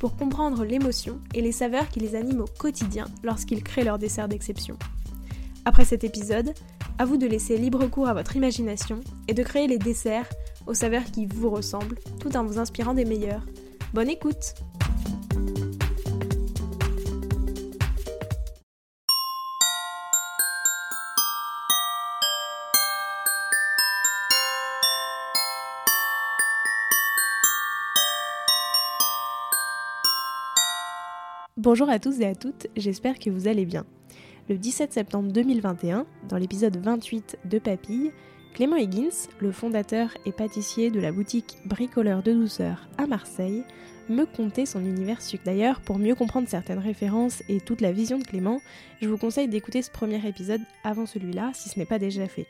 pour comprendre l'émotion et les saveurs qui les animent au quotidien lorsqu'ils créent leur dessert d'exception. Après cet épisode, à vous de laisser libre cours à votre imagination et de créer les desserts aux saveurs qui vous ressemblent tout en vous inspirant des meilleurs. Bonne écoute Bonjour à tous et à toutes, j'espère que vous allez bien. Le 17 septembre 2021, dans l'épisode 28 de Papille, Clément Higgins, le fondateur et pâtissier de la boutique Bricoleur de douceur à Marseille, me contait son univers sucre. D'ailleurs, pour mieux comprendre certaines références et toute la vision de Clément, je vous conseille d'écouter ce premier épisode avant celui-là si ce n'est pas déjà fait.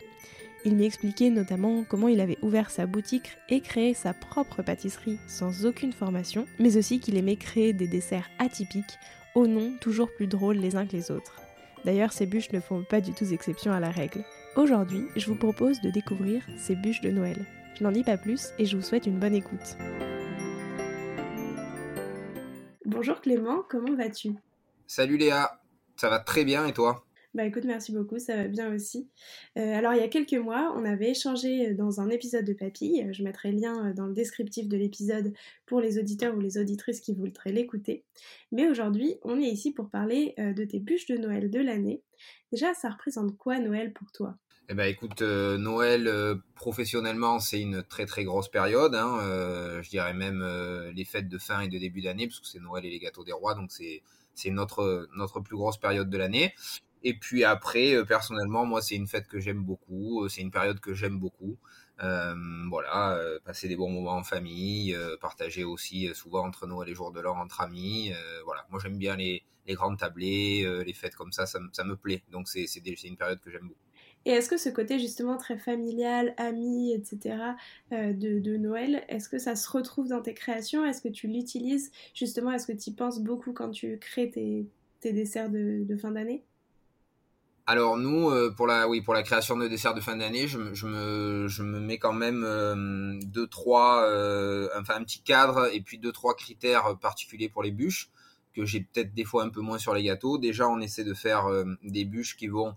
Il m'y expliquait notamment comment il avait ouvert sa boutique et créé sa propre pâtisserie sans aucune formation, mais aussi qu'il aimait créer des desserts atypiques, au nom toujours plus drôles les uns que les autres. D'ailleurs, ces bûches ne font pas du tout exception à la règle. Aujourd'hui, je vous propose de découvrir ces bûches de Noël. Je n'en dis pas plus et je vous souhaite une bonne écoute. Bonjour Clément, comment vas-tu? Salut Léa, ça va très bien et toi? Bah écoute, merci beaucoup, ça va bien aussi. Euh, alors il y a quelques mois, on avait échangé euh, dans un épisode de Papille, je mettrai le lien euh, dans le descriptif de l'épisode pour les auditeurs ou les auditrices qui voudraient l'écouter. Mais aujourd'hui, on est ici pour parler de tes bûches de Noël de l'année. Déjà, ça représente quoi Noël pour toi? Eh ben écoute, Noël professionnellement c'est une très très grosse période. Hein, je dirais même les fêtes de fin et de début d'année parce que c'est Noël et les gâteaux des rois, donc c'est c'est notre notre plus grosse période de l'année. Et puis après, euh, personnellement, moi, c'est une fête que j'aime beaucoup, euh, c'est une période que j'aime beaucoup. Euh, voilà, passer des bons moments en famille, partager aussi souvent entre Noël et les jours de l'an entre amis. voilà, moi j'aime bien les, les grandes tablées, les fêtes comme ça, ça, me plaît. Donc c'est une période que j'aime beaucoup. Et est-ce que ce côté justement très familial, amis, etc. de, Noël, est-ce que ça se retrouve dans tes créations? Est-ce que tu l'utilises? Justement Est-ce que tu y penses beaucoup quand tu crées tes, desserts de, de fin d'année? Alors nous, euh, pour la, oui, pour la création de desserts de fin d'année, je, me, je me mets quand même euh, deux, trois, euh, enfin un petit cadre et puis deux, trois critères particuliers pour les bûches que j'ai peut-être des fois un peu moins sur les gâteaux. Déjà, on essaie de faire des bûches qui vont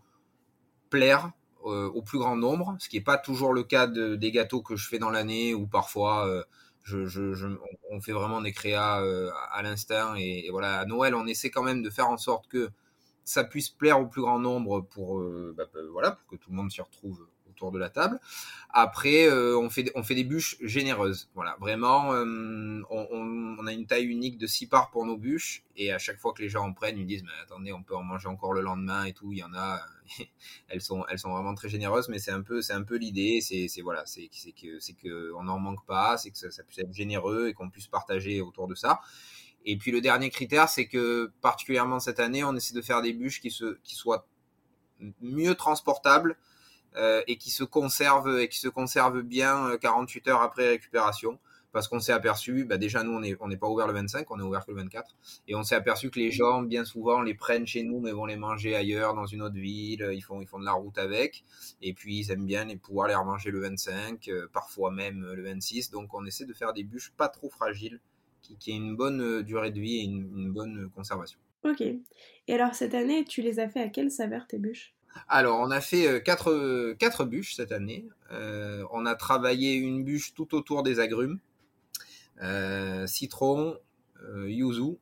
plaire au plus grand nombre, ce qui n'est pas toujours le cas des gâteaux que je fais dans l'année ou parfois je, je, on fait vraiment des créas à l'instinct et, voilà à Noël on essaie quand même de faire en sorte que ça puisse plaire au plus grand nombre pour, euh, bah, euh, voilà, pour que tout le monde s'y retrouve autour de la table. Après, euh, on, fait, on fait des bûches généreuses. Voilà, vraiment, on, on, a une taille unique de 6 parts pour nos bûches. Et à chaque fois que les gens en prennent, ils disent, mais attendez, on peut en manger encore le lendemain et tout. Il y en a, elles, sont, elles sont vraiment très généreuses, mais c'est un peu, c'est un peu l'idée. C'est, voilà, c'est, que, c'est que n'en manque pas, c'est que ça puisse être généreux et qu'on puisse partager autour de ça. Et puis le dernier critère, c'est que particulièrement cette année, on essaie de faire des bûches qui, se, qui soient mieux transportables euh, et qui se conservent et qui se conservent bien 48 euh, heures après récupération. Parce qu'on s'est aperçu, bah déjà nous on n'est on pas ouvert le 25, on est ouvert que le 24, et on s'est aperçu que les gens bien souvent les prennent chez nous mais vont les manger ailleurs dans une autre ville, ils font ils font de la route avec, et puis ils aiment bien les pouvoir les remanger le 25, euh, parfois même le 26, donc on essaie de faire des bûches pas trop fragiles qui, ait une bonne euh, durée de vie et une, bonne conservation. Ok. Et alors cette année, tu les as fait à quelle saveur tes bûches? Alors, on a fait euh, quatre, quatre bûches cette année. Euh, on a travaillé une bûche tout autour des agrumes. citron, yuzu.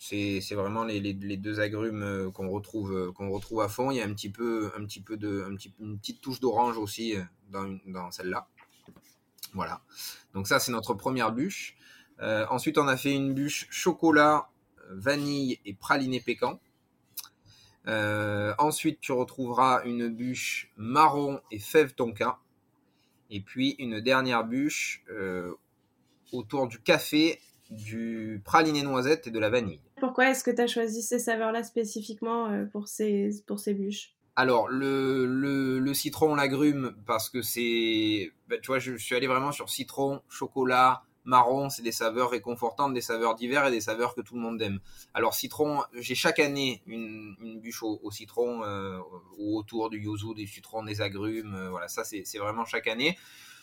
C'est, vraiment les, les, deux agrumes qu'on retrouve, qu'on retrouve à fond. Il y a un petit peu, un petit peu de, un petit, une petite touche d'orange aussi dans, dans celle-là. Voilà. Donc ça, c'est notre première bûche. Euh, ensuite, on a fait une bûche chocolat, vanille et praliné pécan. Euh, ensuite, tu retrouveras une bûche marron et fève tonka. Et puis une dernière bûche euh, autour du café, du praliné noisette et de la vanille. Pourquoi est-ce que tu as choisi ces saveurs-là spécifiquement pour, ces, pour ces bûches? Alors, le, le, citron, l'agrume, parce que c'est. Bah, tu vois, je, suis allé vraiment sur citron, chocolat, marron, c'est des saveurs réconfortantes, des saveurs d'hiver et des saveurs que tout le monde aime. Alors, citron, j'ai chaque année une, bûche au, citron euh, ou autour du yuzu, des citrons, des agrumes. Euh, voilà, ça, c'est vraiment chaque année.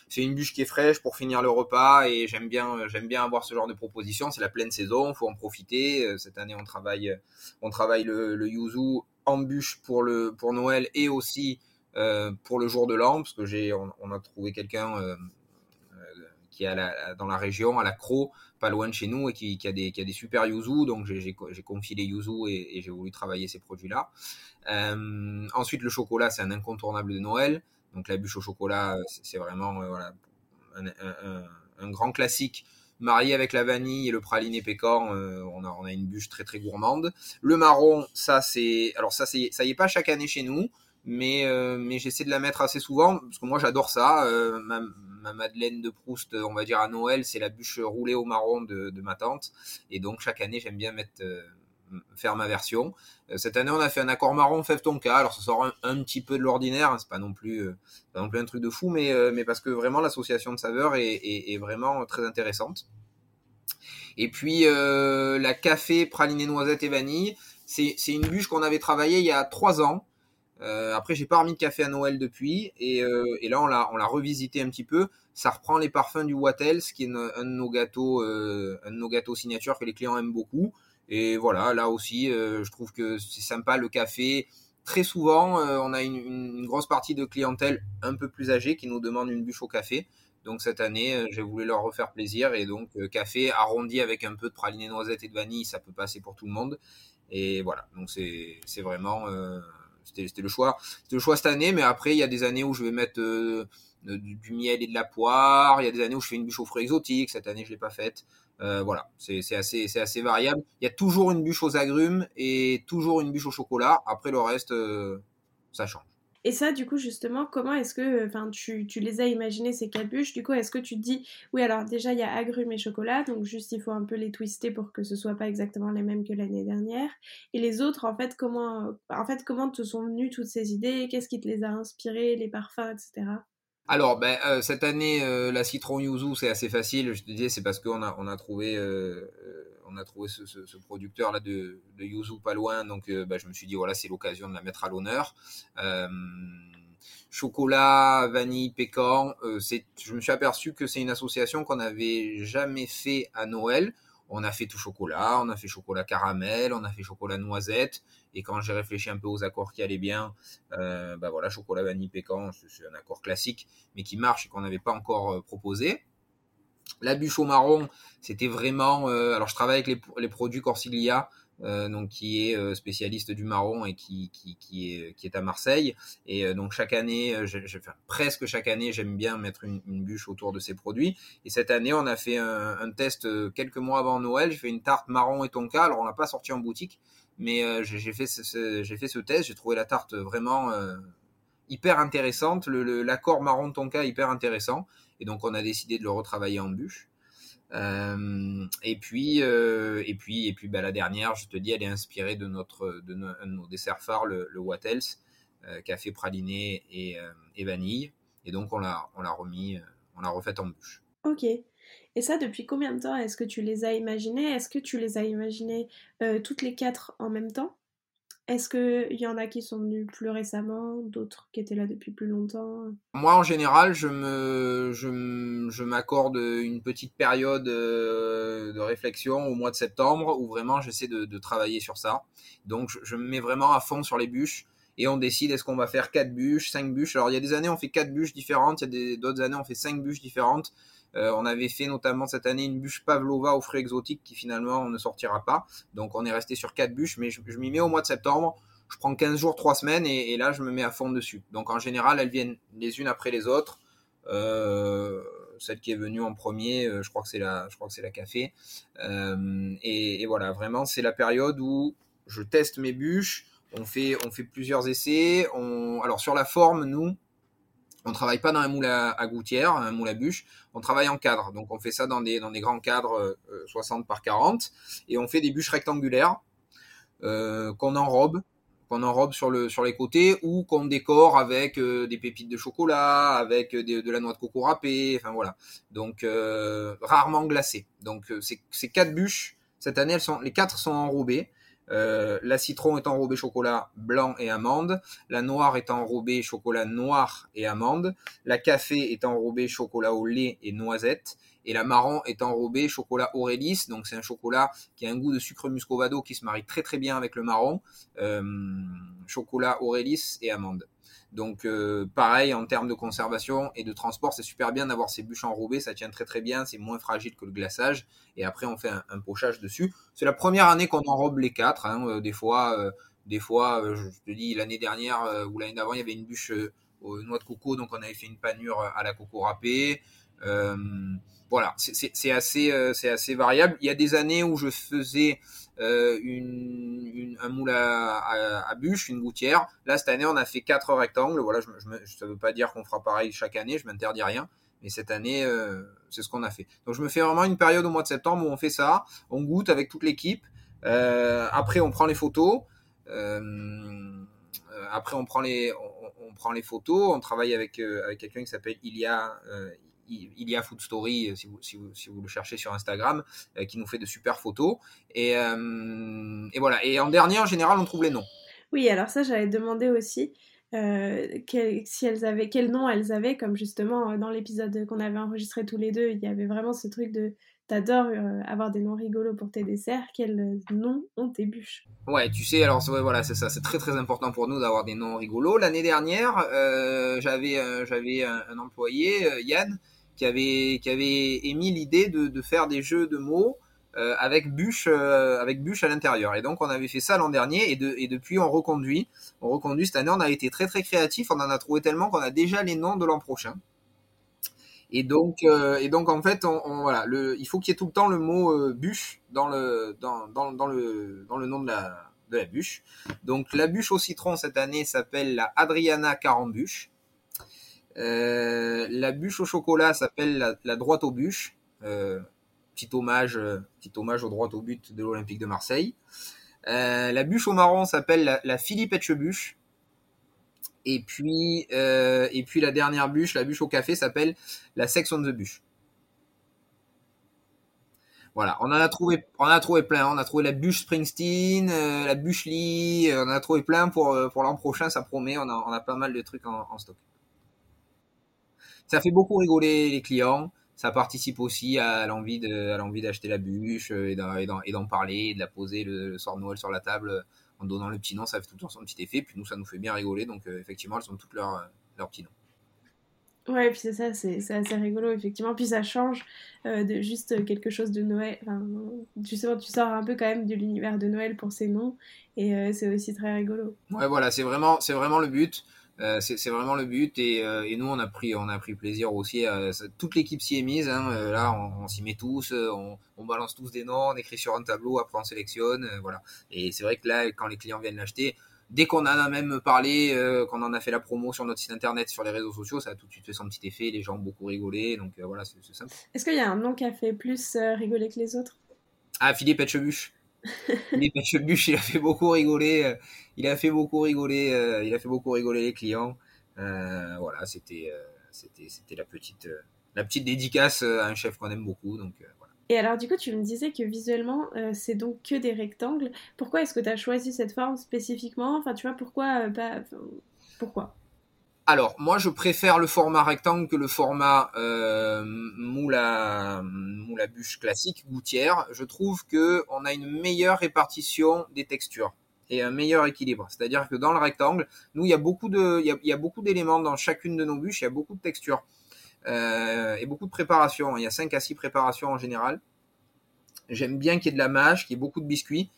C'est une bûche qui est fraîche pour finir le repas et j'aime bien, j'aime bien avoir ce genre de proposition. C'est la pleine saison, faut en profiter. Euh, cette année, on travaille, on travaille le, yuzu embûche pour le pour Noël et aussi euh, pour le jour de l'an parce que j'ai on, a trouvé quelqu'un euh, euh, qui est dans la région à la Cro pas loin de chez nous et qui, a des super yuzu donc j'ai confié les yuzu et, j'ai voulu travailler ces produits là ensuite le chocolat c'est un incontournable de Noël donc la bûche au chocolat c'est vraiment voilà un, grand classique marié avec la vanille et le praliné pécan, euh, on, a, une bûche très très gourmande. Le marron, ça c'est, alors ça y est pas chaque année chez nous, mais euh, mais j'essaie de la mettre assez souvent parce que moi j'adore ça. Euh, ma, Madeleine de Proust, on va dire à Noël, c'est la bûche roulée au marron de, ma tante, et donc chaque année j'aime bien mettre faire ma version. Euh, cette année, on a fait un accord marron fève tonka. Alors, ça sort un, petit peu de l'ordinaire. Hein. c'est pas non plus, euh, pas non plus un truc de fou, mais, euh, parce que vraiment l'association de saveurs est, est, vraiment très intéressante. Et puis la café praliné noisette et vanille, c'est une bûche qu'on avait travaillée il y a trois ans. Euh, après, j'ai pas remis de café à Noël depuis, et, et là on l'a on l'a revisité un petit peu. Ça reprend les parfums du Wattels, qui est un, de nos gâteaux, un de nos gâteaux signature que les clients aiment beaucoup. Et voilà, là aussi, euh, je trouve que c'est sympa le café. Très souvent, euh, on a une, une, grosse partie de clientèle un peu plus âgée qui nous demande une bûche au café. Donc cette année, euh, j'ai voulu leur refaire plaisir et donc café arrondi avec un peu de praliné noisette et de vanille, ça peut passer pour tout le monde. Et voilà, donc c'est vraiment c'était le choix, c'était le choix cette année. Mais après, il y a des années où je vais mettre du, miel et de la poire. Il y a des années où je fais une bûche aux fruits exotiques. Cette année, je l'ai pas faite. Euh, voilà, c'est assez, c'est assez variable. Il y a toujours une bûche aux agrumes et toujours une bûche au chocolat. Après le reste, euh, ça change. Et ça, du coup, justement, comment est-ce que enfin, tu, les as imaginées ces bûches Du coup, est-ce que tu te dis, oui, alors déjà, il y a agrumes et chocolat, donc juste il faut un peu les twister pour que ce soit pas exactement les mêmes que l'année dernière? Et les autres, en fait, comment, en fait, comment te sont venues toutes ces idées? Qu'est-ce qui te les a inspirées, les parfums, etc. Alors, ben, euh, cette année, euh, la citron yuzu, c'est assez facile. Je te disais, c'est parce qu'on a, on a trouvé, euh, on a trouvé ce, producteur là de, yuzu pas loin, donc ben, je me suis dit voilà, c'est l'occasion de la mettre à l'honneur. chocolat, vanille, pécan, c'est, je me suis aperçu que c'est une association qu'on n'avait jamais fait à Noël. On a fait tout chocolat, on a fait chocolat caramel, on a fait chocolat noisette. Et quand j'ai réfléchi un peu aux accords qui allaient bien, euh, bah voilà, chocolat vanille pécan, c'est un accord classique, mais qui marche et qu'on n'avait pas encore euh, proposé. La bûche au marron, c'était vraiment. Euh, alors, je travaille avec les, produits Corsiglia, euh, donc qui est euh, spécialiste du marron et qui, qui, qui, est, qui est à Marseille. Et donc chaque année, presque chaque année, j'aime bien mettre une, bûche autour de ces produits. Et cette année, on a fait un, test quelques mois avant Noël. J'ai fait une tarte marron et tonka. Alors on l'a pas sorti en boutique, mais j'ai fait ce, j'ai fait ce test. J'ai trouvé la tarte vraiment hyper intéressante. L'accord le, marron tonka hyper intéressant. Et donc on a décidé de le retravailler en bûche. Euh, et puis, euh, et puis, et puis, bah, la dernière, je te dis, elle est inspirée de notre, de nos, desserts phares, le, le Wattels, euh, café praliné et, euh, et, vanille. Et donc, on l'a, on l'a remis, on l'a refait en bûche. Ok. Et ça, depuis combien de temps est-ce que tu les as imaginées Est-ce que tu les as imaginées toutes les quatre en même temps? Est-ce qu'il y en a qui sont venus plus récemment, d'autres qui étaient là depuis plus longtemps? Moi, en général, je je, je m'accorde une petite période euh, de réflexion au mois de septembre où vraiment j'essaie de, travailler sur ça. Donc, je, je, me mets vraiment à fond sur les bûches et on décide est-ce qu'on va faire quatre bûches, cinq bûches? Alors, il y a des années on fait quatre bûches différentes, il y a d'autres années on fait cinq bûches différentes. Euh, on avait fait notamment cette année une bûche pavlova aux fruits exotiques qui finalement ne sortira pas. Donc on est resté sur quatre bûches, mais je, m'y mets au mois de septembre. Je prends 15 jours, 3 semaines et, là je me mets à fond dessus. Donc en général elles viennent les unes après les autres. Euh, celle qui est venue en premier, euh, je crois que c'est la, je crois que c'est la café. et, voilà, vraiment, c'est la période où je teste mes bûches. On fait, on fait plusieurs essais. On, alors sur la forme, nous, On travaille pas dans un moule à, gouttière, un moule à bûche. On travaille en cadre. Donc on fait ça dans des, grands cadres 60 par 40 et on fait des bûches rectangulaires qu'on enrobe qu'on enrobe sur le sur les côtés ou qu'on décore avec des pépites de chocolat, avec de la noix de coco râpée, enfin voilà. Donc rarement glacé. Donc ces quatre bûches cette année les quatre sont enrobées. Euh, la citron est enrobée chocolat blanc et amande. La noire est enrobée chocolat noir et amande. La café est enrobée chocolat au lait et noisette. Et la marron est enrobée chocolat Aurélis. Donc c'est un chocolat qui a un goût de sucre muscovado qui se marie très très bien avec le marron. Euh, chocolat Aurélis et amande. Donc euh, pareil en termes de conservation et de transport, c'est super bien d'avoir ces bûches enrobées, ça tient très très bien, c'est moins fragile que le glaçage. Et après on fait un, pochage dessus. C'est la première année qu'on enrobe les quatre. Hein. Euh, des fois, euh, des fois, je te dis l'année dernière ou l'année d'avant, il y avait une bûche aux noix de coco, donc on avait fait une panure à la coco râpée. Voilà, c'est assez, c'est assez variable. Il y a des années où je faisais euh, une, un moule à, bûche, une gouttière. Là, cette année, on a fait quatre rectangles. Voilà, je, ça veut pas dire qu'on fera pareil chaque année, je m'interdis rien. Mais cette année, euh, c'est ce qu'on a fait. Donc, je me fais vraiment une période au mois de septembre où on fait ça. On goûte avec toute l'équipe. Euh, après, on prend les photos. Euh, après, on prend les, prend les photos. On travaille avec quelqu'un qui s'appelle Ilia, il y a Food Story, euh, si vous, si vous, si vous le cherchez sur Instagram, euh, qui nous fait de super photos. Et, euh, et, voilà. Et en dernier, en général, on trouve les noms. Oui, alors ça, j'avais demandé aussi si elles avaient, quel nom elles avaient, comme justement dans l'épisode qu'on avait enregistré tous les deux, il y avait vraiment ce truc de t'adores avoir des noms rigolos pour tes desserts, quels noms ont tes bûches? Ouais, tu sais, alors voilà, c'est ça, c'est très très important pour nous d'avoir des noms rigolos. L'année dernière, j'avais j'avais un, un, employé, Yann, qui avait, qui avait émis l'idée de, de, faire des jeux de mots euh, avec bûche, euh, avec bûche à l'intérieur. Et donc on avait fait ça l'an dernier et, de, et depuis on reconduit. On reconduit cette année. On a été très très créatif. On en a trouvé tellement qu'on a déjà les noms de l'an prochain. Et donc, euh, et donc en fait, on, voilà, le, il faut qu'il y ait tout le temps le mot bûche dans le, dans, dans, dans, le, dans le nom de la, de la bûche. Donc la bûche au citron cette année s'appelle la Adriana Carambuche. Euh, la bûche au chocolat s'appelle la, droite aux bûches. Euh, petit hommage, euh, petit hommage droites au but de l'Olympique de Marseille. la bûche au marron s'appelle la, la Philippe Etchebûche. Et puis, et puis la dernière bûche, la bûche au café, s'appelle la Section de Bûche. Voilà, on en a trouvé, on a trouvé plein. On a trouvé la bûche Springsteen, la bûche Lee, on en a trouvé plein pour pour l'an prochain, ça promet. On a, on a pas mal de trucs en stock. Ça fait beaucoup rigoler les clients. Ça participe aussi à l'envie de, à l'envie d'acheter la bûche euh, et d'en, et d'en parler, de la poser le, soir de Noël sur la table euh, en donnant le petit nom. Ça fait tout le temps son petit effet. Puis nous, ça nous fait bien rigoler. Donc euh, effectivement, elles ont toutes leurs leur petits noms. Ouais, puis c'est ça, c'est, c'est assez rigolo, effectivement. Puis ça change de juste quelque chose de Noël. Enfin, justement, tu sors un peu quand même de l'univers de Noël pour ces noms, et c'est aussi très rigolo. Ouais, voilà, c'est vraiment, c'est vraiment le but. Euh, c'est vraiment le but et, euh, et, nous on a pris on a pris plaisir aussi. toute l'équipe s'y est mise. Hein, euh, là on, on s'y met tous, on, on, balance tous des noms, on écrit sur un tableau, après on sélectionne, voilà. Et c'est vrai que là quand les clients viennent l'acheter, dès qu'on en a même parlé, qu'on en a fait la promo sur notre site internet, sur les réseaux sociaux, ça a tout de suite fait son petit effet. Les gens ont beaucoup rigolé, donc voilà c'est simple. Est-ce qu'il y a un nom qui a fait plus rigoler que les autres? Ah Philippe Etchebuche. Philippe Etchebuche, il a fait beaucoup rigoler il a fait beaucoup rigoler, euh, il a fait beaucoup rigoler les clients. Euh, voilà, c'était, euh, c'était, c'était la petite, la petite dédicace à un chef qu'on aime beaucoup. Donc voilà. Et alors, du coup, tu me disais que visuellement, c'est donc que des rectangles. Pourquoi est-ce que tu as choisi cette forme spécifiquement? Enfin, tu vois, pourquoi pas Pourquoi? Alors, moi, je préfère le format rectangle que le format euh, moule, à, moule à bûche classique, gouttière. Je trouve que on a une meilleure répartition des textures et un meilleur équilibre. C'est-à-dire que dans le rectangle, nous, il y a beaucoup de, il y a, beaucoup d'éléments dans chacune de nos bûches, il y a beaucoup de textures euh, et beaucoup de préparations. Il y a 5 à 6 préparations en général. J'aime bien qu'il y ait de la mâche, qu'il y ait beaucoup de biscuits.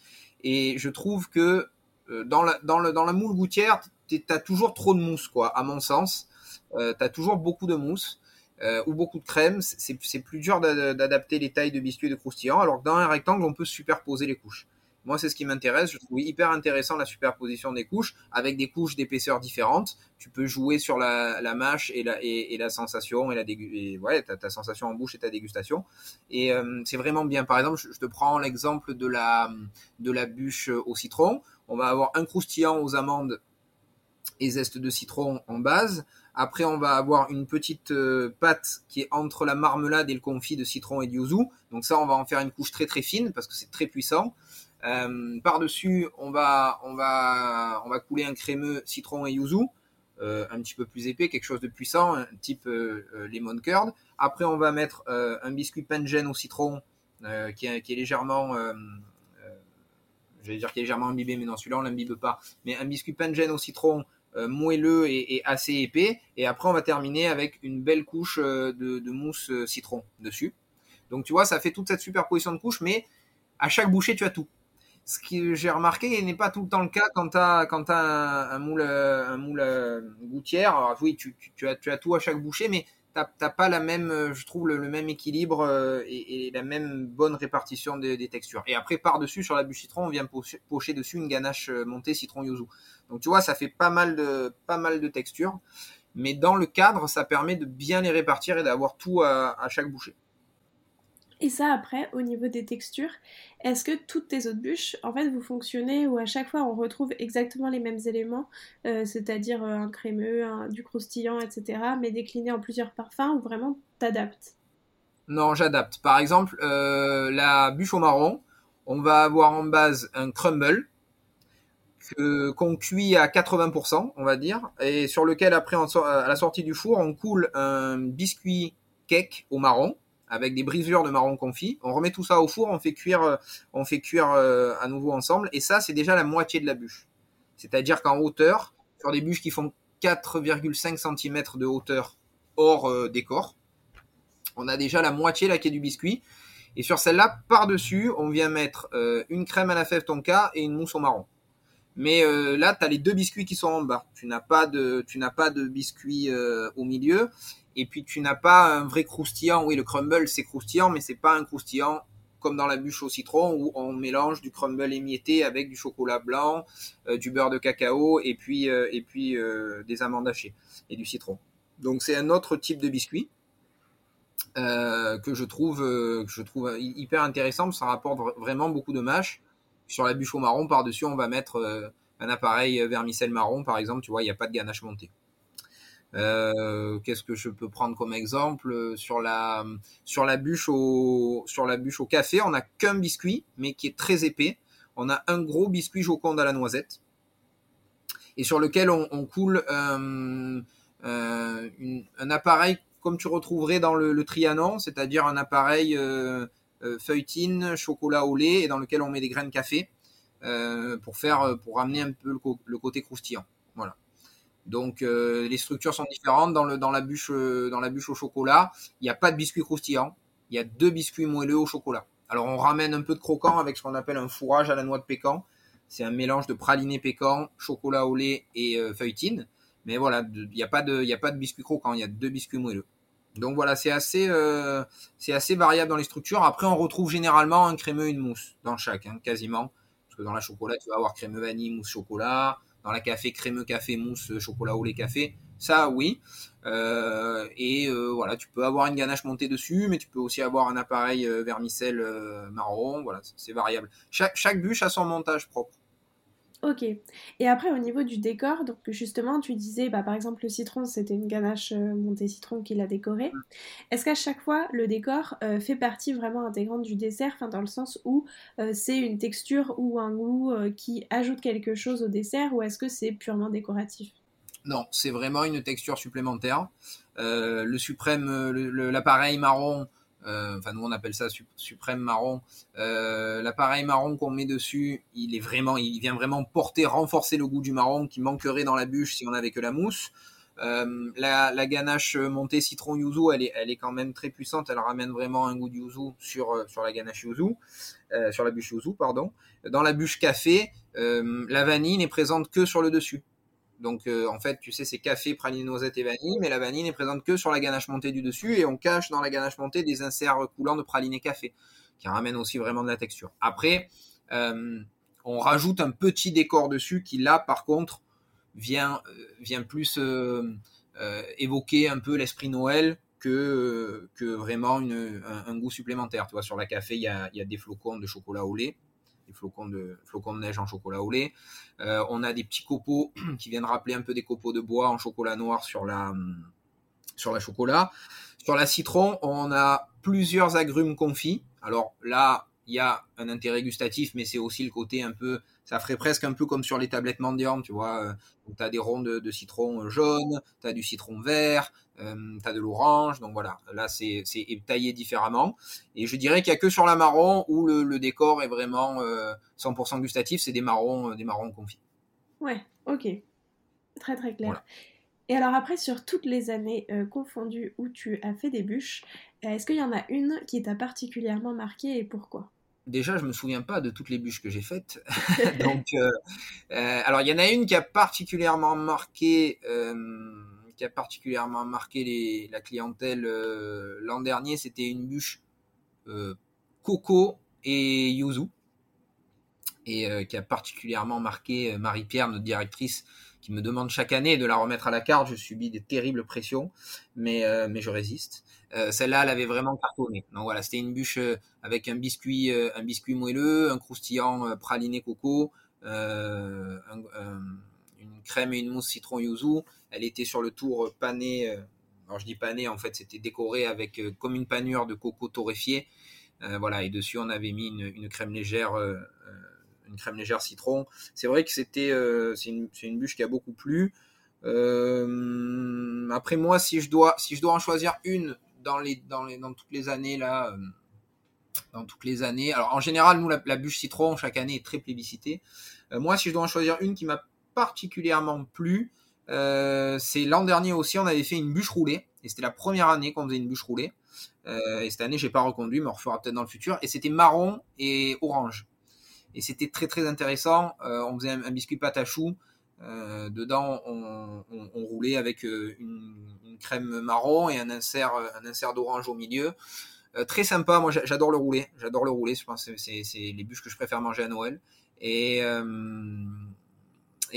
Et je trouve que euh, dans, la, dans, le, dans la moule gouttière, tu as toujours trop de mousse, quoi, à mon sens. Euh, tu as toujours beaucoup de mousse. Euh, ou beaucoup de crème, c'est plus dur d'adapter les tailles de biscuits et de croustillants, alors que dans un rectangle, on peut superposer les couches. Moi, c'est ce qui m'intéresse. Je trouve hyper intéressant la superposition des couches avec des couches d'épaisseur différentes. Tu peux jouer sur la, mâche et la, sensation et la et, ouais, ta, sensation en bouche et ta dégustation. Et euh, c'est vraiment bien. Par exemple, je, te prends l'exemple de la, de la bûche au citron. On va avoir un croustillant aux amandes et zeste de citron en base. Après, on va avoir une petite euh, pâte qui est entre la marmelade et le confit de citron et de yuzu. Donc ça, on va en faire une couche très très fine parce que c'est très puissant. Euh, Par-dessus, on va, on, va, on va couler un crémeux citron et yuzu, euh, un petit peu plus épais, quelque chose de puissant, type euh, euh, lemon curd. Après, on va mettre un biscuit pengen au citron qui est, qui, est, légèrement... J'allais dire qui est légèrement imbibé, mais non, celui-là, on l'imbibe pas. Mais un biscuit pengen au citron moelleux et, assez épais. Et après, on va terminer avec une belle couche euh, de, mousse citron dessus. Donc tu vois, ça fait toute cette superposition de couches, mais à chaque bouchée, tu as tout. Ce que j'ai remarqué n'est pas tout le temps le cas quand tu as, un, moule, un moule gouttière. Oui, tu, as, tu as tout à chaque bouchée, mais t'as pas la même, euh, je trouve, le, même équilibre euh, et, la même bonne répartition des, textures. Et après, par-dessus, sur la bûche citron, on vient pocher, dessus une ganache euh, montée citron yuzu. Donc tu vois, ça fait pas mal de textures. Mais dans le cadre, ça permet de bien les répartir et d'avoir tout à chaque bouchée. Et ça, après, au niveau des textures, est-ce que toutes tes autres bûches, en fait, vous fonctionnez où à chaque fois on retrouve exactement les mêmes éléments, euh, c'est-à-dire euh, un crémeux, du croustillant, etc., mais déclinés en plusieurs parfums, ou vraiment t'adaptes? Non, j'adapte. Par exemple, euh, la bûche au marron, on va avoir en base un crumble qu'on cuit à 80%, on va dire, et sur lequel après, à la sortie du four, on coule un biscuit cake au marron avec des brisures de marron confit. On remet tout ça au four, on fait cuire, euh, on fait cuire euh, à nouveau ensemble. Et ça, c'est déjà la moitié de la bûche. C'est-à-dire qu'en hauteur, sur des bûches qui font 4,5 cm de hauteur hors euh, décor, on a déjà la moitié la qui est du biscuit. Et sur celle-là, par-dessus, on vient mettre une crème à la fève tonka et une mousse au marron. Mais là, tu as les deux biscuits qui sont en bas. Tu n'as pas de, tu n'as pas de biscuit au milieu et puis tu n'as pas un vrai croustillant. Oui, le crumble c'est croustillant, mais c'est pas un croustillant comme dans la bûche au citron où on mélange du crumble émietté avec du chocolat blanc, euh, du beurre de cacao et puis euh, et puis euh, des amandes hachées et du citron. Donc c'est un autre type de biscuit que je trouve hyper intéressant. Ça rapporte vraiment beaucoup de mâche. Sur la bûche au marron par dessus, on va mettre un appareil vermicelle marron par exemple. Tu vois, il n'y a pas de ganache montée. Euh, qu'est-ce que je peux prendre comme exemple? Sur la sur la bûche au sur la bûche au café, on n'a qu'un biscuit, mais qui est très épais. On a un gros biscuit joconde à la noisette et sur lequel on, coule euh, euh, un appareil comme tu retrouverais dans le, Trianon, c'est-à-dire un appareil feuilletine, chocolat au lait, et dans lequel on met des graines de café pour faire pour ramener un peu le côté croustillant. Voilà. Donc euh, les structures sont différentes. Dans, le, dans, la bûche, euh, dans la bûche au chocolat, il n'y a pas de biscuit croustillant. Il y a deux biscuits moelleux au chocolat. Alors on ramène un peu de croquant avec ce qu'on appelle un fourrage à la noix de pécan. C'est un mélange de praliné pécan, chocolat au lait et euh, feuilletine. Mais voilà, il n'y a, pas de, a pas de biscuit croquant, il y a deux biscuits moelleux. Donc voilà, c'est assez, c'est assez variable dans les structures. Après, on retrouve généralement un crémeux et une mousse dans chaque, hein, quasiment. Parce que dans la chocolat, tu vas avoir crémeux vanille, mousse chocolat dans la café crémeux café mousse chocolat au lait café. Ça oui. Euh, et euh, voilà tu peux avoir une ganache montée dessus mais tu peux aussi avoir un appareil euh, vermicelle marron. Voilà c'est variable. Chaque bûche a son montage propre Ok. Et après, au niveau du décor, donc justement, tu disais, bah, par exemple, le citron, c'était une ganache euh, montée citron qui l'a décoré. Est-ce qu'à chaque fois, le décor euh, fait partie vraiment intégrante du dessert, dans le sens où euh, c'est une texture ou un goût qui ajoute quelque chose au dessert, ou est-ce que c'est purement décoratif? Non, c'est vraiment une texture supplémentaire. le suprême, l'appareil marron enfin nous on appelle ça suprême marron. Euh, l'appareil marron qu'on met dessus, il est vraiment, il vient vraiment porter, renforcer le goût du marron qui manquerait dans la bûche si on avait que la mousse. Euh, la, ganache montée citron yuzu, elle est, elle est quand même très puissante. Elle ramène vraiment un goût de yuzu sur sur la ganache yuzu, sur la bûche yuzu, pardon. Dans la bûche café, la vanille n'est présente que sur le dessus. Donc euh, en fait, tu sais, c'est café, praline, noisette et vanille, mais la vanille n'est présente que sur la ganache montée du dessus et on cache dans la ganache montée des inserts coulants de praline et café qui ramènent aussi vraiment de la texture. Après, euh, on rajoute un petit décor dessus qui là, par contre, vient, vient plus évoquer un peu l'esprit Noël que, que vraiment une, un, goût supplémentaire. Tu vois, sur la café, il y a, y a, des flocons de chocolat au lait, des flocons de, neige en chocolat au lait. Euh, on a des petits copeaux qui viennent rappeler un peu des copeaux de bois en chocolat noir sur la, sur la chocolat. Sur la citron, on a plusieurs agrumes confits. Alors là, il y a un intérêt gustatif, mais c'est aussi le côté un peu, ça ferait presque un peu comme sur les tablettes mendiantes, tu vois. Euh, tu as des ronds de, citron jaune, tu as du citron vert, euh, tu as de l'orange, donc voilà, là c'est taillé différemment. Et je dirais qu'il n'y a que sur la marron où le, décor est vraiment 100% euh, gustatif, c'est des marrons, des marrons confits. Ouais, ok. Très très clair. Et alors après, sur toutes les années confondues où tu as fait des bûches, est-ce qu'il y en a une qui t'a particulièrement marqué et pourquoi? Déjà, je me souviens pas de toutes les bûches que j'ai faites. Donc, euh, euh, alors il y en a une qui a particulièrement marqué, euh, qui a particulièrement marqué la clientèle l'an dernier. C'était une bûche coco et yuzu, et qui a particulièrement marqué Marie-Pierre, notre directrice, me demande chaque année de la remettre à la carte. Je subis des terribles pressions, mais, euh, mais je résiste. Euh, celle-là, elle avait vraiment cartonné. Donc voilà, c'était une bûche euh, avec un biscuit, un biscuit moelleux, un croustillant praliné coco, une crème et une mousse citron yuzu. Elle était sur le tour panée. alors je dis panée, en fait, c'était décoré avec comme une panure de coco torréfié. voilà, et dessus on avait mis une crème légère une crème légère citron. C'est vrai que c'était euh, c'est une, bûche qui a beaucoup plu. Euh, après moi, si je dois en choisir une dans les dans les dans toutes les années là, euh, dans toutes les années. Alors en général, nous la, bûche citron chaque année est très plébiscitée. moi, si je dois en choisir une qui m'a particulièrement plu, c'est l'an dernier aussi, on avait fait une bûche roulée. Et c'était la première année qu'on faisait une bûche roulée. et cette année, j'ai pas reconduit, mais on refera peut-être dans le futur. Et c'était marron et orange et c'était très très intéressant. Euh, on faisait un, biscuit pâte à choux. Euh, dedans, on, roulait avec euh, une, crème marron et un insert, un insert d'orange au milieu. très sympa. Moi, j'adore le rouler. J'adore le rouler. Je pense que c'est les bûches que je préfère manger à Noël. Et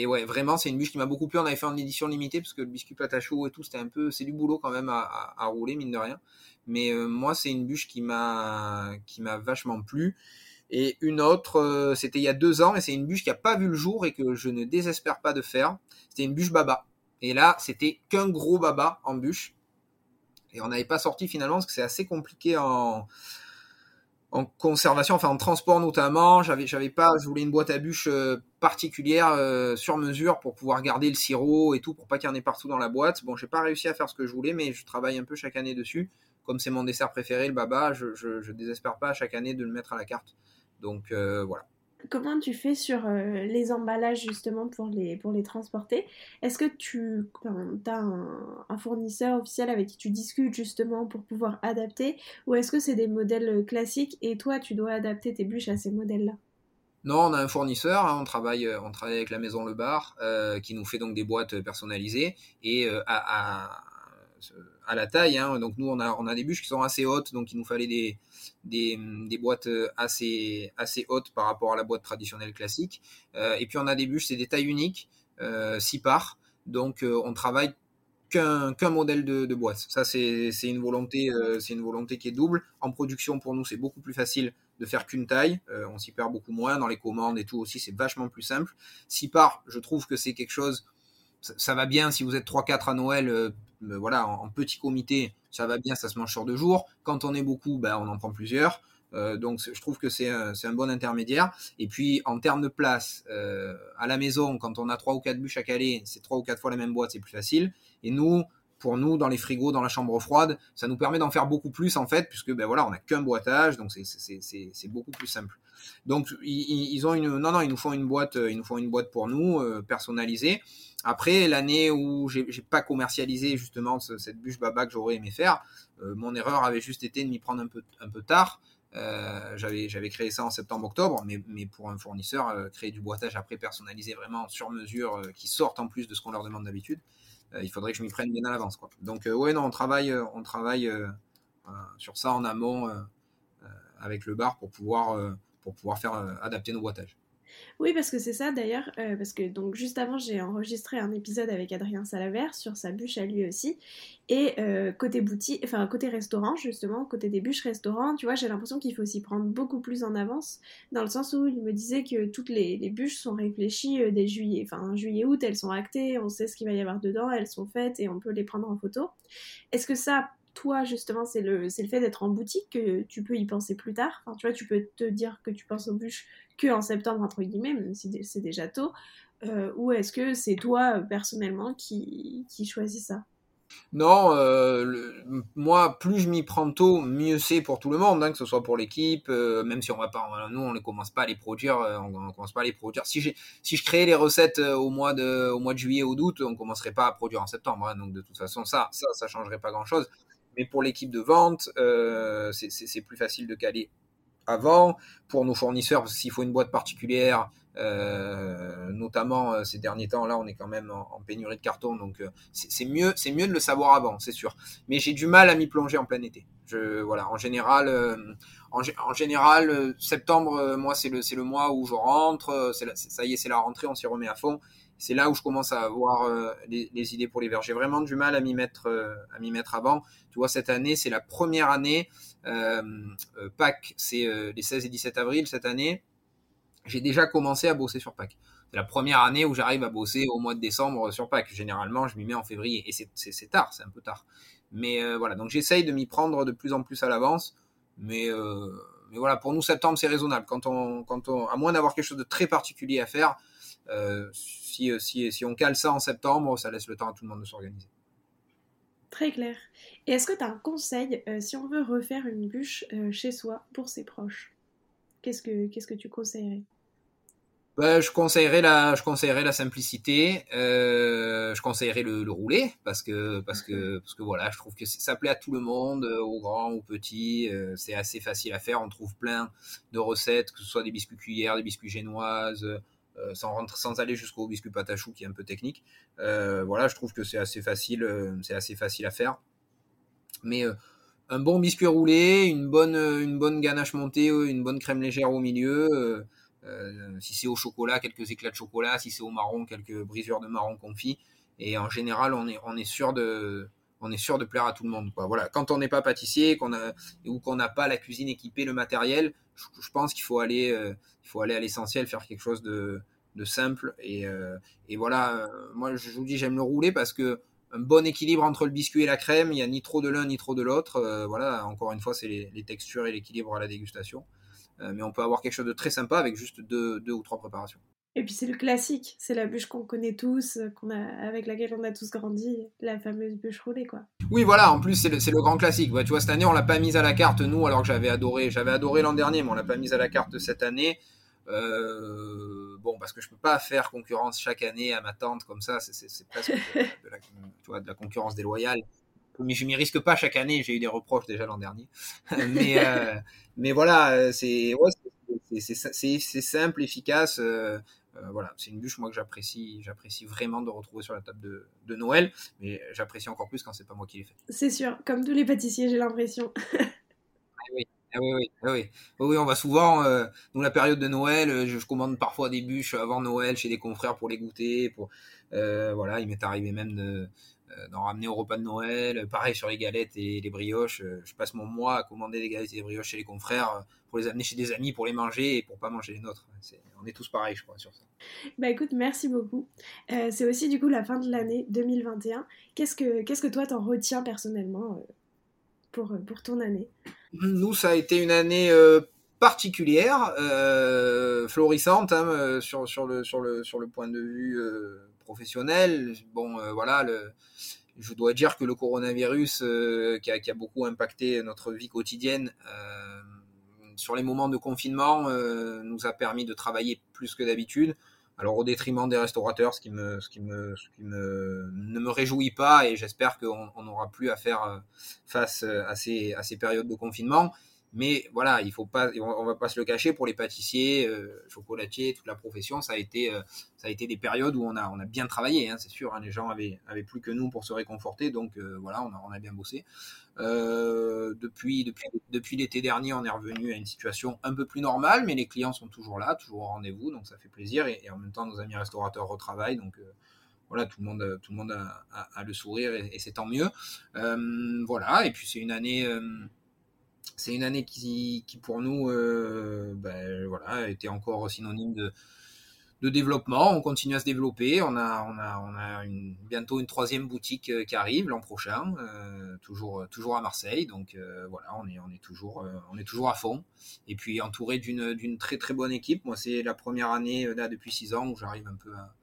ouais, vraiment, c'est une bûche qui m'a beaucoup plu. On avait fait en édition limitée parce que le biscuit pâte à choux et tout, c'était un peu, c'est du boulot quand même à, à rouler mine de rien. Mais moi, c'est une bûche qui m'a qui m'a vachement plu. Et une autre, euh, c'était il y a deux ans, et c'est une bûche qui n'a pas vu le jour et que je ne désespère pas de faire. C'était une bûche baba. Et là, c'était qu'un gros baba en bûche. Et on n'avait pas sorti finalement parce que c'est assez compliqué en, conservation, enfin en transport notamment. J'avais, j'avais pas, je voulais une boîte à bûche euh, particulière euh, sur mesure pour pouvoir garder le sirop et tout, pour pas qu'il y en ait partout dans la boîte. Bon, j'ai pas réussi à faire ce que je voulais, mais je travaille un peu chaque année dessus. Comme c'est mon dessert préféré, le baba, je, je désespère pas chaque année de le mettre à la carte. Donc euh, voilà. Comment tu fais sur euh, les emballages justement pour les, pour les transporter? Est-ce que tu as un, fournisseur officiel avec qui tu discutes justement pour pouvoir adapter? Ou est-ce que c'est des modèles classiques et toi tu dois adapter tes bûches à ces modèles-là? Non, on a un fournisseur, hein, on, travaille, euh, on travaille avec la maison Le Bar, qui nous fait donc des boîtes personnalisées. Et à, à la taille. Hein. Donc nous, on a, des bûches qui sont assez hautes, donc il nous fallait des, boîtes assez, assez hautes par rapport à la boîte traditionnelle classique. Euh, et puis on a des bûches, c'est des tailles uniques, euh, 6 parts. Donc euh, on travaille qu'un modèle de, boîte. Ça, c'est une volonté, euh, qui est double. En production, pour nous, c'est beaucoup plus facile de faire qu'une taille. Euh, on s'y perd beaucoup moins dans les commandes et tout aussi. C'est vachement plus simple. 6 parts, je trouve que c'est quelque chose ça, va bien si vous êtes 3-4 à Noël, euh, euh, voilà, en, petit comité, ça va bien, ça se mange sur deux jours. Quand on est beaucoup, ben, on en prend plusieurs. Euh, donc je trouve que c'est un, un, bon intermédiaire. Et puis en termes de place, à la maison, quand on a trois ou quatre bûches à caler, c'est trois ou quatre fois la même boîte, c'est plus facile. Et nous, pour nous, dans les frigos, dans la chambre froide, ça nous permet d'en faire beaucoup plus en fait, puisque ben voilà, on n'a qu'un boîtage, donc c'est beaucoup plus simple. Donc ils, ont une, non non, ils nous font une boîte, ils nous font une boîte pour nous personnalisée. Après, l'année où j'ai pas commercialisé justement cette bûche baba que j'aurais aimé faire, euh, mon erreur avait juste été de m'y prendre un peu, un peu tard. Euh, j'avais créé ça en septembre-octobre, mais, mais, pour un fournisseur, euh, créer du boitage après personnalisé vraiment sur mesure, euh, qui sorte en plus de ce qu'on leur demande d'habitude, il faudrait que je m'y prenne bien à l'avance. Donc ouais, non, on travaille, on travaille sur ça en amont avec le bar pour pouvoir, pour pouvoir faire adapter nos boîtages. Oui, parce que c'est ça d'ailleurs, euh, parce que donc juste avant j'ai enregistré un épisode avec Adrien Salavert sur sa bûche à lui aussi, et euh, côté boutique, enfin côté restaurant justement, côté des bûches restaurant, tu vois, j'ai l'impression qu'il faut s'y prendre beaucoup plus en avance, dans le sens où il me disait que toutes les, bûches sont réfléchies euh, dès juillet, enfin juillet-août, elles sont actées, on sait ce qu'il va y avoir dedans, elles sont faites et on peut les prendre en photo. Est-ce que ça, toi, justement, c'est le, le fait d'être en boutique que tu peux y penser plus tard? Enfin, tu vois, tu peux te dire que tu penses aux bûches que en septembre, entre guillemets, même si c'est déjà tôt. Euh, ou est-ce que c'est toi, euh, personnellement, qui, choisis ça? Non, euh, moi, plus je m'y prends tôt, mieux c'est pour tout le monde, hein, que ce soit pour l'équipe, même si on va pas, nous, on ne commence pas à les produire, on, commence pas à les produire. Si, si je créais les recettes au mois de, au mois de juillet ou d'août, on commencerait pas à produire en septembre, hein, donc de toute façon, ça, ça, ça changerait pas grand chose. Mais pour l'équipe de vente, c'est plus facile de caler avant. Pour nos fournisseurs, s'il faut une boîte particulière, euh, notamment euh, ces derniers temps, là, on est quand même en, pénurie de carton, donc c'est mieux, c'est mieux de le savoir avant, c'est sûr. Mais j'ai du mal à m'y plonger en plein été. Voilà, en général, en, général, septembre, moi, c'est le, c'est le mois où je rentre. ça y est, c'est la rentrée, on s'y remet à fond c'est là où je commence à avoir euh, les, idées pour les verts. J'ai vraiment du mal à m'y mettre, euh, à m'y mettre avant. Tu vois, cette année, c'est la première année. Euh, Pâques, c'est les 16 et 17 avril cette année. J'ai déjà commencé à bosser sur Pâques. C'est la première année où j'arrive à bosser au mois de décembre sur Pâques. Généralement, je m'y mets en février. Et c'est tard, c'est un peu tard. Mais voilà, donc j'essaye de m'y prendre de plus en plus à l'avance. Mais, voilà, pour nous, septembre, c'est raisonnable. Quand on, quand à moins d'avoir quelque chose de très particulier à faire, si, si, si on cale ça en septembre, ça laisse le temps à tout le monde de s'organiser. Très clair. Et est-ce que tu as un conseil euh, si on veut refaire une bûche euh, chez soi pour ses proches? Qu'est-ce que qu'est-ce que tu conseillerais? Bah, je conseillerais la, je conseillerais la simplicité. Euh, je conseillerais le, le, rouler parce que parce que parce que voilà, je trouve que ça plaît à tout le monde, aux grands, aux petits. c'est assez facile à faire. On trouve plein de recettes, que ce soit des biscuits cuillères, des biscuits génoises, euh, sans, aller jusqu'au biscuit patachou qui est un peu technique. Euh, voilà, je trouve que c'est assez facile, euh, c'est assez facile à faire. Mais un bon biscuit roulé, une bonne, une bonne ganache montée, une bonne crème légère au milieu. si c'est au chocolat, quelques éclats de chocolat. Si c'est au marron, quelques brisures de marron confit. Et en général, on est, on est sûr de, on est sûr de plaire à tout le monde. Quoi. Voilà, quand on n'est pas pâtissier, qu'on ou qu'on n'a pas la cuisine équipée, le matériel, je, pense qu'il faut aller, euh, faut aller à l'essentiel, faire quelque chose de, simple. Et, euh, voilà, euh, moi je vous dis, j'aime le rouler parce que un bon équilibre entre le biscuit et la crème, il n'y a ni trop de l'un ni trop de l'autre. voilà, encore une fois, c'est les, textures et l'équilibre à la dégustation. mais on peut avoir quelque chose de très sympa avec juste deux ou trois préparations. Et puis c'est le classique, c'est la bûche qu'on connaît tous, qu'on a, avec laquelle on a tous grandi, la fameuse bûche roulée quoi. Oui voilà, en plus c'est le, le, grand classique. tu vois, cette année on l'a pas mise à la carte nous, alors que j'avais adoré, j'avais adoré l'an dernier, mais on l'a pas mise à la carte cette année. Euh, bon, parce que je peux pas faire concurrence chaque année à ma tante comme ça, c'est presque de, la, concurrence déloyale. Mais je m'y risque pas chaque année, j'ai eu des reproches déjà l'an dernier. mais, euh, mais voilà, c'est ouais, simple, efficace. Euh, euh, voilà, c'est une bûche moi que j'apprécie, j'apprécie vraiment de retrouver sur la table de, Noël, mais j'apprécie encore plus quand c'est pas moi qui l'ai fait. C'est sûr, comme tous les pâtissiers, j'ai l'impression. ah oui, ah oui, oui, ah oui. oui, on va souvent, euh, nous la période de Noël, euh, je, commande parfois des bûches avant Noël chez des confrères pour les goûter, pour voilà, il m'est arrivé même de d'en ramener au repas de Noël. Pareil sur les galettes et les brioches. Je passe mon mois à commander des galettes et des brioches chez les confrères pour les amener chez des amis, pour les manger et pour pas manger les nôtres. on est tous pareils, je crois, sur ça. Bah écoute, merci beaucoup. Euh, c'est aussi du coup la fin de l'année 2021. Qu'est-ce que, qu'est-ce que toi t'en retiens personnellement euh, pour, euh, pour ton année? Nous, ça a été une année particulière, florissante hein, sur, sur, le, sur, le, sur le point de vue professionnel. Bon, voilà, le, je dois dire que le coronavirus qui a, qui, a, beaucoup impacté notre vie quotidienne sur les moments de confinement, euh, nous a permis de travailler plus que d'habitude. Alors au détriment des restaurateurs, ce qui me, ne me réjouit pas, et j'espère qu'on n'aura plus à faire euh, face euh, à ces périodes de confinement. Mais voilà, il faut pas, on, va pas se le cacher pour les pâtissiers, chocolatiers, toute la profession, ça a été, ça a été des périodes où on a, on a bien travaillé, hein, c'est sûr. Hein, les gens avaient, avaient plus que nous pour se réconforter, donc voilà, on a, on a bien bossé. depuis, depuis, depuis l'été dernier, on est revenu à une situation un peu plus normale, mais les clients sont toujours là, toujours au rendez-vous, donc ça fait plaisir. Et, en même temps, nos amis restaurateurs retravaillent, donc voilà, tout le monde, tout le monde a, le sourire et, c'est tant mieux. Euh, voilà, et puis c'est une année, euh, c'est une année qui, qui pour nous, euh, ben, voilà, était encore synonyme de, développement. On continue à se développer. On a, on a, on a bientôt une troisième boutique qui arrive l'an prochain, toujours, toujours à Marseille. Donc voilà, on est, on est toujours, on est toujours à fond. Et puis entouré d'une, d'une très très bonne équipe. Moi, c'est la première année là depuis six ans où j'arrive un peu à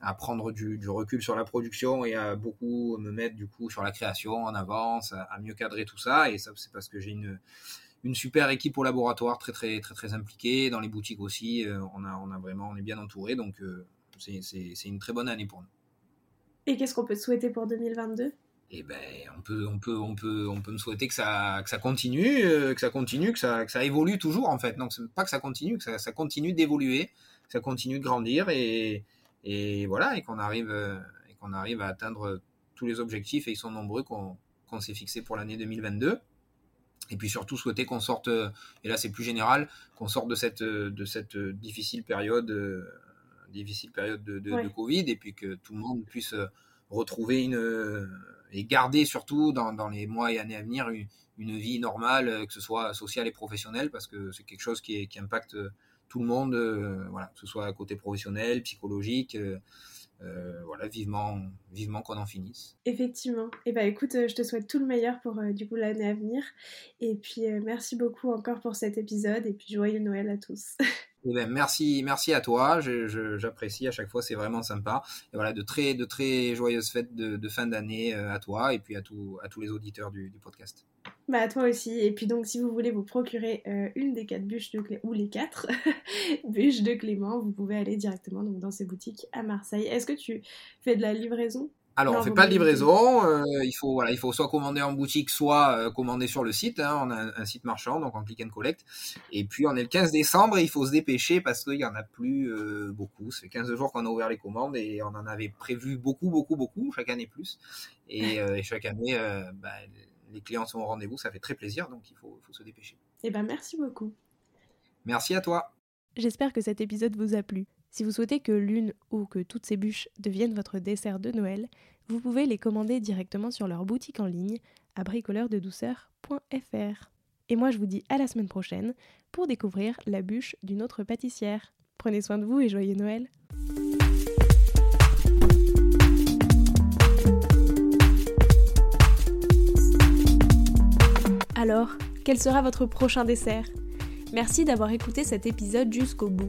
à prendre du, recul sur la production et à beaucoup me mettre du coup sur la création en avance, à, mieux cadrer tout ça. Et ça, c'est parce que j'ai une, une super équipe au laboratoire très très très très impliquée dans les boutiques aussi. Euh, on a on a vraiment on est bien entouré donc euh, c'est une très bonne année pour nous. Et qu'est-ce qu'on peut souhaiter pour 2022 eh ben, on peut, on peut, on peut, on peut me souhaiter que ça, que ça continue, euh, que ça continue, que ça, que ça évolue toujours en fait. Donc, pas que ça continue, que ça, ça continue d'évoluer, que ça continue de grandir et, et voilà, et qu'on arrive, euh, et qu'on arrive à atteindre tous les objectifs, et ils sont nombreux, qu'on s'est fixés pour l'année 2022. Et puis surtout souhaiter qu'on sorte, et là c'est plus général, qu'on sorte de cette, de cette difficile période, difficile période de, de, Covid, et puis que tout le monde puisse retrouver une, et garder surtout dans, dans les mois et années à venir une, une, vie normale, que ce soit sociale et professionnelle, parce que c'est quelque chose qui, qui impacte tout le monde, euh, voilà, que ce soit côté professionnel, psychologique. Euh, euh, voilà, vivement, vivement qu'on en finisse. Effectivement. Et eh ben écoute, je te souhaite tout le meilleur pour du coup l'année à venir. Et puis merci beaucoup encore pour cet épisode et puis joyeux Noël à tous. Eh ben, merci, merci à toi. J'apprécie à chaque fois, c'est vraiment sympa. Et voilà, de très, de très joyeuses fêtes de, fin d'année à toi et puis à, à tous les auditeurs du, podcast. Bah toi aussi. Et puis donc si vous voulez vous procurer euh, une des quatre bûches de Clément, ou les quatre bûches de Clément, vous pouvez aller directement donc, dans ces boutiques à Marseille. Est-ce que tu fais de la livraison? Alors, on ne fait pas de livraison. Euh, il, faut, voilà, il faut soit commander en boutique, soit euh, commander sur le site. Hein. On a un, site marchand, donc en click and collect. Et puis, on est le 15 décembre et il faut se dépêcher parce qu'il n'y en a plus beaucoup. Ça fait 15 jours qu'on a ouvert les commandes et on en avait prévu beaucoup, beaucoup, beaucoup, chaque année plus. Et, chaque année, bah, les clients sont au rendez-vous, ça fait très plaisir, donc il faut, se dépêcher. Eh ben merci beaucoup. Merci à toi. J'espère que cet épisode vous a plu. Si vous souhaitez que l'une ou que toutes ces bûches deviennent votre dessert de Noël, vous pouvez les commander directement sur leur boutique en ligne à bricoleurdedouceur.fr. Et moi je vous dis à la semaine prochaine pour découvrir la bûche d'une autre pâtissière. Prenez soin de vous et joyeux Noël Alors, quel sera votre prochain dessert? Merci d'avoir écouté cet épisode jusqu'au bout.